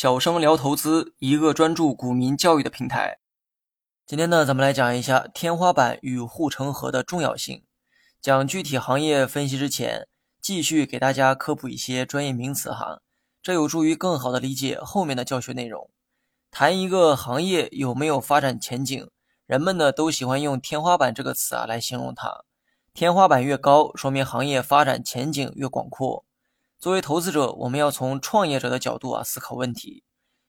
小生聊投资，一个专注股民教育的平台。今天呢，咱们来讲一下天花板与护城河的重要性。讲具体行业分析之前，继续给大家科普一些专业名词哈，这有助于更好的理解后面的教学内容。谈一个行业有没有发展前景，人们呢都喜欢用天花板这个词啊来形容它。天花板越高，说明行业发展前景越广阔。作为投资者，我们要从创业者的角度啊思考问题。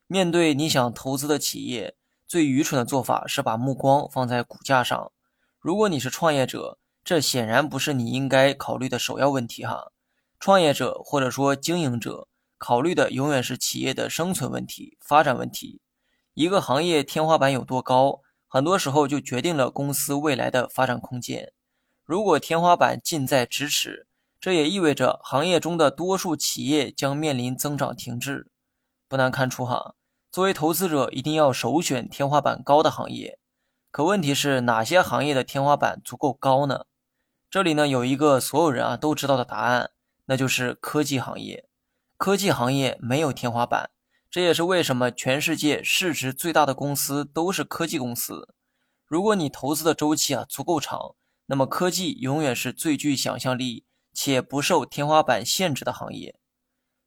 面对你想投资的企业，最愚蠢的做法是把目光放在股价上。如果你是创业者，这显然不是你应该考虑的首要问题哈。创业者或者说经营者考虑的永远是企业的生存问题、发展问题。一个行业天花板有多高，很多时候就决定了公司未来的发展空间。如果天花板近在咫尺，这也意味着行业中的多数企业将面临增长停滞。不难看出，哈，作为投资者一定要首选天花板高的行业。可问题是，哪些行业的天花板足够高呢？这里呢有一个所有人啊都知道的答案，那就是科技行业。科技行业没有天花板，这也是为什么全世界市值最大的公司都是科技公司。如果你投资的周期啊足够长，那么科技永远是最具想象力。且不受天花板限制的行业，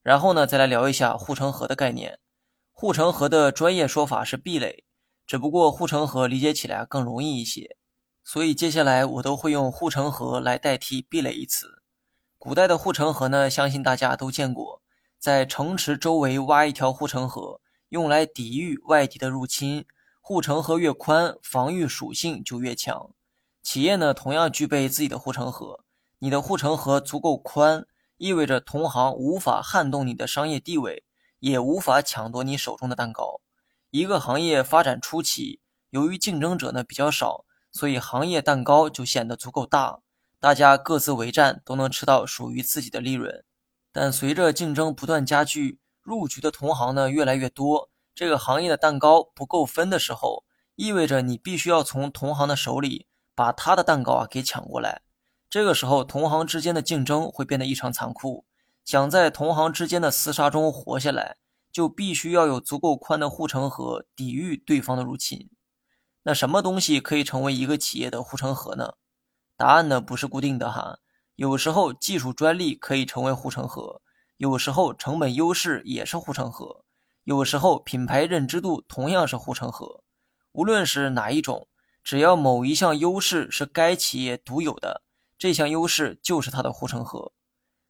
然后呢，再来聊一下护城河的概念。护城河的专业说法是壁垒，只不过护城河理解起来更容易一些，所以接下来我都会用护城河来代替壁垒一词。古代的护城河呢，相信大家都见过，在城池周围挖一条护城河，用来抵御外敌的入侵。护城河越宽，防御属性就越强。企业呢，同样具备自己的护城河。你的护城河足够宽，意味着同行无法撼动你的商业地位，也无法抢夺你手中的蛋糕。一个行业发展初期，由于竞争者呢比较少，所以行业蛋糕就显得足够大，大家各自为战，都能吃到属于自己的利润。但随着竞争不断加剧，入局的同行呢越来越多，这个行业的蛋糕不够分的时候，意味着你必须要从同行的手里把他的蛋糕啊给抢过来。这个时候，同行之间的竞争会变得异常残酷。想在同行之间的厮杀中活下来，就必须要有足够宽的护城河，抵御对方的入侵。那什么东西可以成为一个企业的护城河呢？答案呢不是固定的哈。有时候技术专利可以成为护城河，有时候成本优势也是护城河，有时候品牌认知度同样是护城河。无论是哪一种，只要某一项优势是该企业独有的。这项优势就是它的护城河。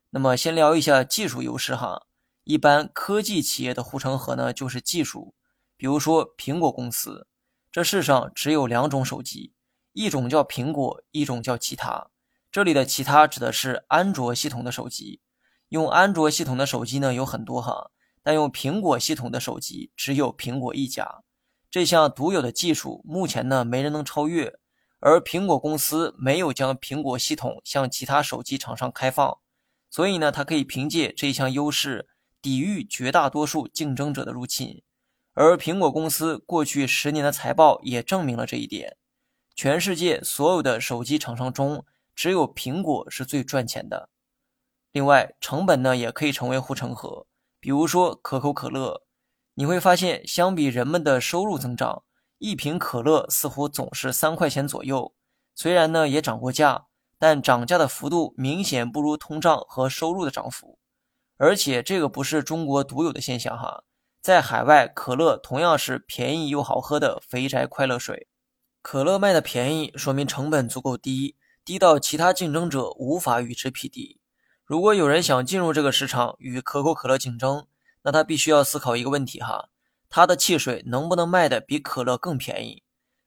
那么，先聊一下技术优势哈。一般科技企业的护城河呢，就是技术。比如说苹果公司，这世上只有两种手机，一种叫苹果，一种叫其他。这里的其他指的是安卓系统的手机。用安卓系统的手机呢有很多哈，但用苹果系统的手机只有苹果一家。这项独有的技术，目前呢没人能超越。而苹果公司没有将苹果系统向其他手机厂商开放，所以呢，它可以凭借这一项优势抵御绝大多数竞争者的入侵。而苹果公司过去十年的财报也证明了这一点。全世界所有的手机厂商中，只有苹果是最赚钱的。另外，成本呢也可以成为护城河。比如说可口可乐，你会发现，相比人们的收入增长。一瓶可乐似乎总是三块钱左右，虽然呢也涨过价，但涨价的幅度明显不如通胀和收入的涨幅。而且这个不是中国独有的现象哈，在海外可乐同样是便宜又好喝的肥宅快乐水。可乐卖的便宜，说明成本足够低，低到其他竞争者无法与之匹敌。如果有人想进入这个市场与可口可乐竞争，那他必须要思考一个问题哈。它的汽水能不能卖的比可乐更便宜？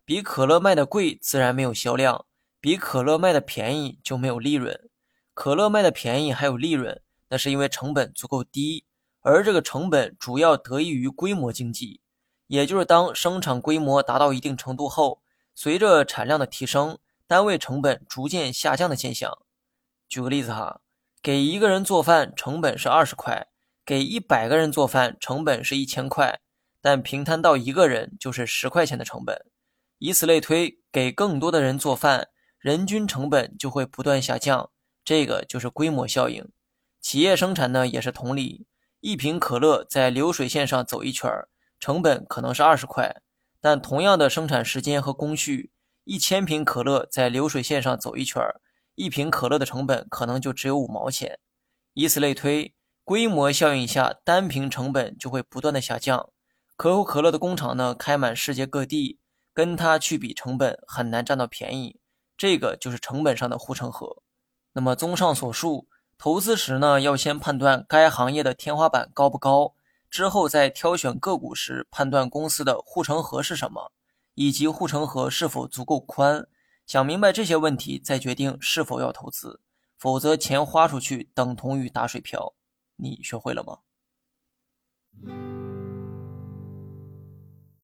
比可乐卖的贵，自然没有销量；比可乐卖的便宜，就没有利润。可乐卖的便宜还有利润，那是因为成本足够低，而这个成本主要得益于规模经济，也就是当生产规模达到一定程度后，随着产量的提升，单位成本逐渐下降的现象。举个例子哈，给一个人做饭成本是二十块，给一百个人做饭成本是一千块。但平摊到一个人就是十块钱的成本，以此类推，给更多的人做饭，人均成本就会不断下降。这个就是规模效应。企业生产呢也是同理，一瓶可乐在流水线上走一圈儿，成本可能是二十块，但同样的生产时间和工序，一千瓶可乐在流水线上走一圈儿，一瓶可乐的成本可能就只有五毛钱。以此类推，规模效应下，单瓶成本就会不断的下降。可口可乐的工厂呢，开满世界各地，跟它去比成本很难占到便宜。这个就是成本上的护城河。那么，综上所述，投资时呢，要先判断该行业的天花板高不高，之后在挑选个股时判断公司的护城河是什么，以及护城河是否足够宽。想明白这些问题，再决定是否要投资，否则钱花出去等同于打水漂。你学会了吗？